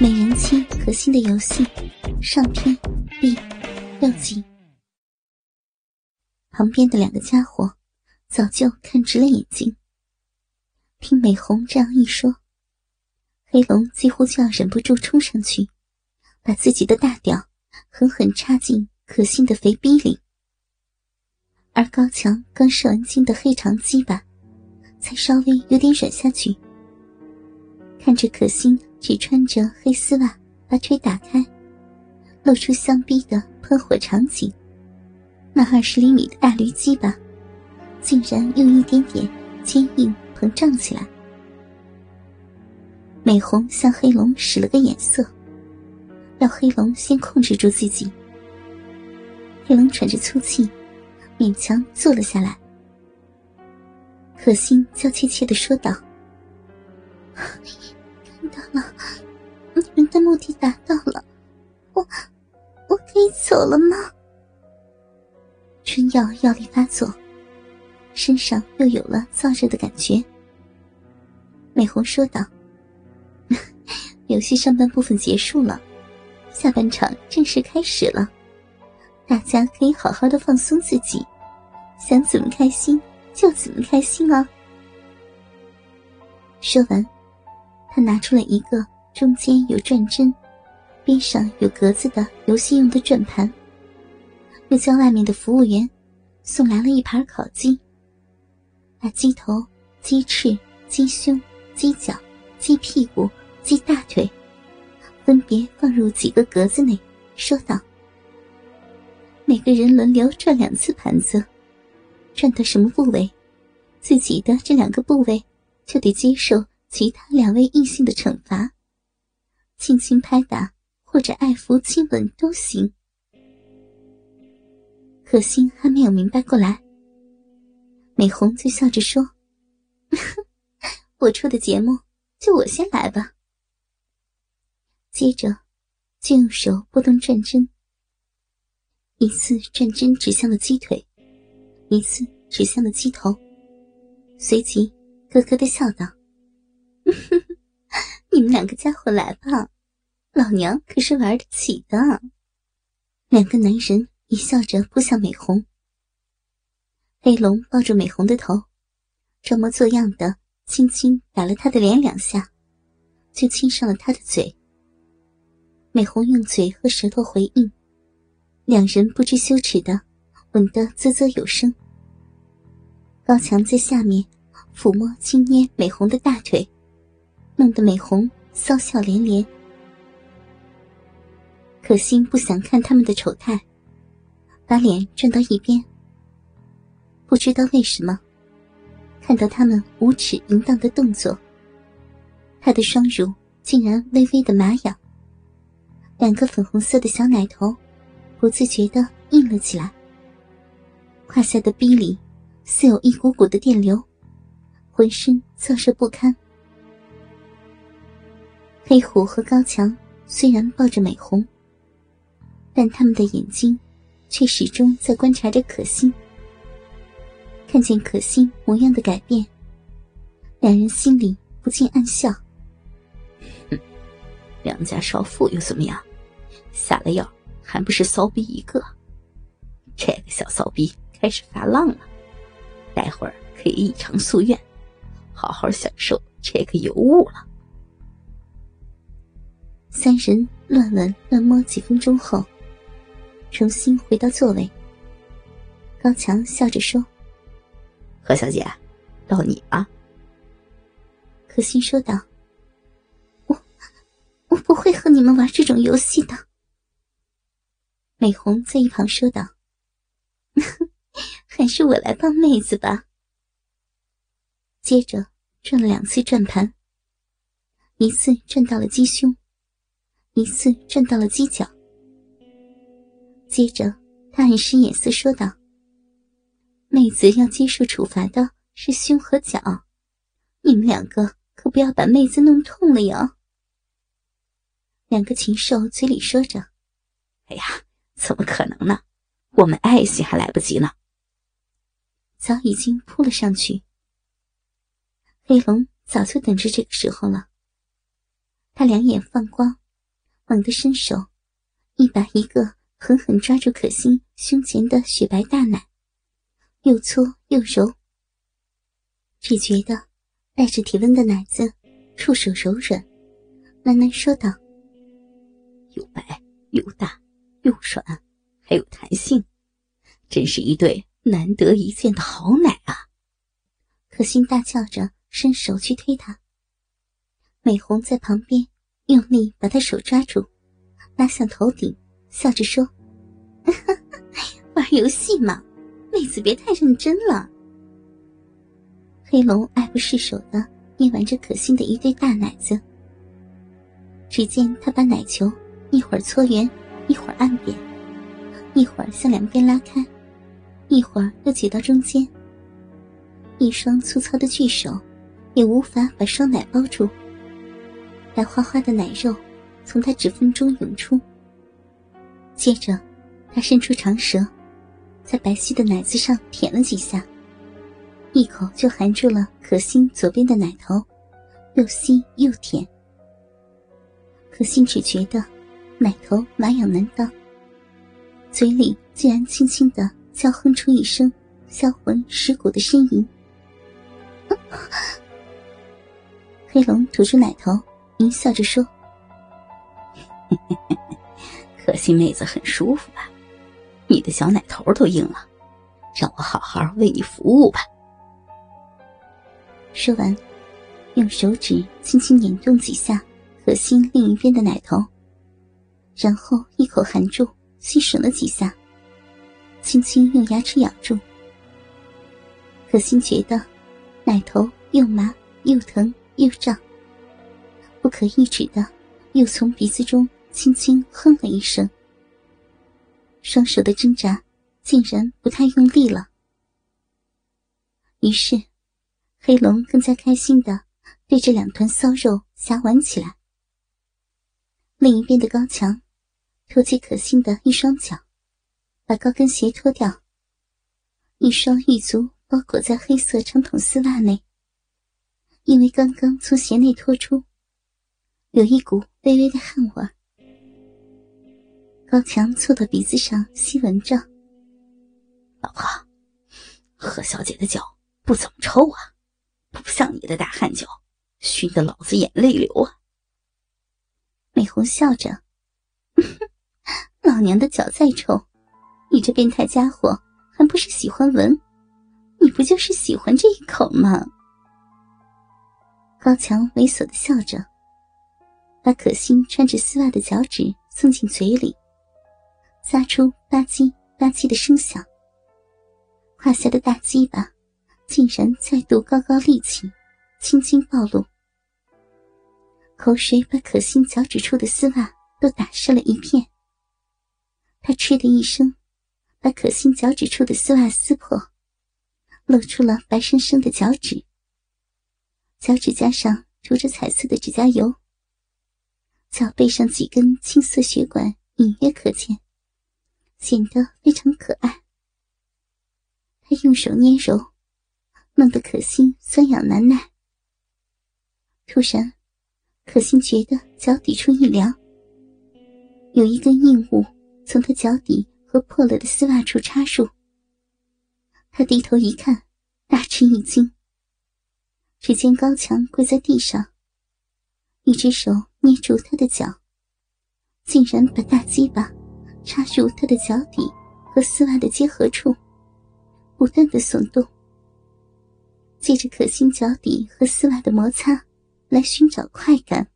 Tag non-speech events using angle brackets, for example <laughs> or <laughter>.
美人妻可心的游戏上篇第六集。旁边的两个家伙早就看直了眼睛。听美红这样一说，黑龙几乎就要忍不住冲上去，把自己的大屌狠狠插进可心的肥逼里。而高强刚射完精的黑长鸡巴，才稍微有点软下去。看着可心只穿着黑丝袜，把腿打开，露出香逼的喷火场景，那二十厘米的大驴鸡巴，竟然用一点点坚硬膨胀起来。美红向黑龙使了个眼色，让黑龙先控制住自己。黑龙喘着粗气，勉强坐了下来。可心娇怯怯的说道。<laughs> 看到了，的目的达到了，我我可以走了吗？春药药力发作，身上又有了燥热的感觉。美红说道：“ <laughs> 游戏上半部分结束了，下半场正式开始了，大家可以好好的放松自己，想怎么开心就怎么开心啊！”说完。他拿出了一个中间有转针、边上有格子的游戏用的转盘，又叫外面的服务员送来了一盘烤鸡，把鸡头、鸡翅、鸡胸、鸡脚、鸡屁股、鸡大腿分别放入几个格子内，说道：“每个人轮流转两次盘子，转到什么部位，自己的这两个部位就得接受。”其他两位异性的惩罚，轻轻拍打或者爱抚亲吻都行。可心还没有明白过来，美红就笑着说：“ <laughs> 我出的节目，就我先来吧。”接着就用手拨动转针，一次转针指向了鸡腿，一次指向了鸡头，随即咯咯的笑道。哼 <laughs> 你们两个家伙来吧，老娘可是玩得起的。两个男人一笑着扑向美红。黑龙抱住美红的头，装模作样的轻轻打了她的脸两下，就亲上了她的嘴。美红用嘴和舌头回应，两人不知羞耻的吻得啧啧有声。高强在下面抚摸轻捏美红的大腿。弄得美红骚笑连连，可心不想看他们的丑态，把脸转到一边。不知道为什么，看到他们无耻淫荡的动作，他的双乳竟然微微的麻痒，两个粉红色的小奶头不自觉的硬了起来，胯下的逼里似有一股股的电流，浑身燥热不堪。黑虎和高强虽然抱着美红，但他们的眼睛却始终在观察着可心。看见可心模样的改变，两人心里不禁暗笑：“哼，良家少妇又怎么样？下了药还不是骚逼一个？这个小骚逼开始发浪了，待会儿可以一偿夙愿，好好享受这个尤物了。”三人乱吻乱摸几分钟后，重新回到座位。高强笑着说：“何小姐，到你了。”可心说道：“我我不会和你们玩这种游戏的。”美红在一旁说道：“ <laughs> 还是我来帮妹子吧。”接着转了两次转盘，一次转到了鸡胸。一次转到了犄角，接着他暗使眼色说道：“妹子要接受处罚的是胸和脚，你们两个可不要把妹子弄痛了哟。”两个禽兽嘴里说着：“哎呀，怎么可能呢？我们爱惜还来不及呢。”早已经扑了上去。黑龙早就等着这个时候了，他两眼放光。猛地伸手，一把一个狠狠抓住可心胸前的雪白大奶，又搓又揉，只觉得带着体温的奶子触手柔软，喃喃说道：“又白又大又软，还有弹性，真是一对难得一见的好奶啊！”可心大叫着，伸手去推他。美红在旁边用力把他手抓住，拉向头顶，笑着说：“ <laughs> 玩游戏嘛，妹子别太认真了。”黑龙爱不释手的捏玩着可心的一对大奶子。只见他把奶球一会儿搓圆，一会儿按扁，一会儿向两边拉开，一会儿又挤到中间。一双粗糙的巨手，也无法把双奶包住。白花花的奶肉从他指缝中涌出。接着，他伸出长舌，在白皙的奶子上舔了几下，一口就含住了可心左边的奶头，又吸又舔。可心只觉得奶头麻痒难当，嘴里竟然轻轻的叫哼出一声销魂蚀骨的呻吟。<laughs> 黑龙吐出奶头，淫笑着说：“可惜妹子很舒服吧？你的小奶头都硬了，让我好好为你服务吧。”说完，用手指轻轻捻动几下可心另一边的奶头，然后一口含住，吸吮了几下，轻轻用牙齿咬住。可心觉得。奶头又麻又疼又胀，不可抑制的又从鼻子中轻轻哼了一声。双手的挣扎竟然不太用力了，于是黑龙更加开心的对着两团骚肉瞎玩起来。另一边的高墙托起可心的一双脚，把高跟鞋脱掉，一双玉足。包裹在黑色长筒丝袜内，因为刚刚从鞋内脱出，有一股微微的汗味。高强凑到鼻子上吸闻着：“老婆，何小姐的脚不怎么臭啊，不像你的大汗脚，熏得老子眼泪流啊。”美红笑着：“ <laughs> 老娘的脚再臭，你这变态家伙还不是喜欢闻？”你不就是喜欢这一口吗？高强猥琐的笑着，把可心穿着丝袜的脚趾送进嘴里，发出吧唧吧唧的声响。胯下的大鸡巴竟然再度高高立起，轻轻暴露，口水把可心脚趾处的丝袜都打湿了一片。他嗤的一声，把可心脚趾处的丝袜撕破。露出了白生生的脚趾，脚趾甲上涂着彩色的指甲油。脚背上几根青色血管隐约可见，显得非常可爱。他用手捏揉，弄得可心酸痒难耐。突然，可心觉得脚底处一凉，有一根硬物从他脚底和破了的丝袜处插入。他低头一看，大吃一惊。只见高强跪在地上，一只手捏住他的脚，竟然把大鸡巴插入他的脚底和丝袜的结合处，不断的耸动。借着可心脚底和丝袜的摩擦，来寻找快感。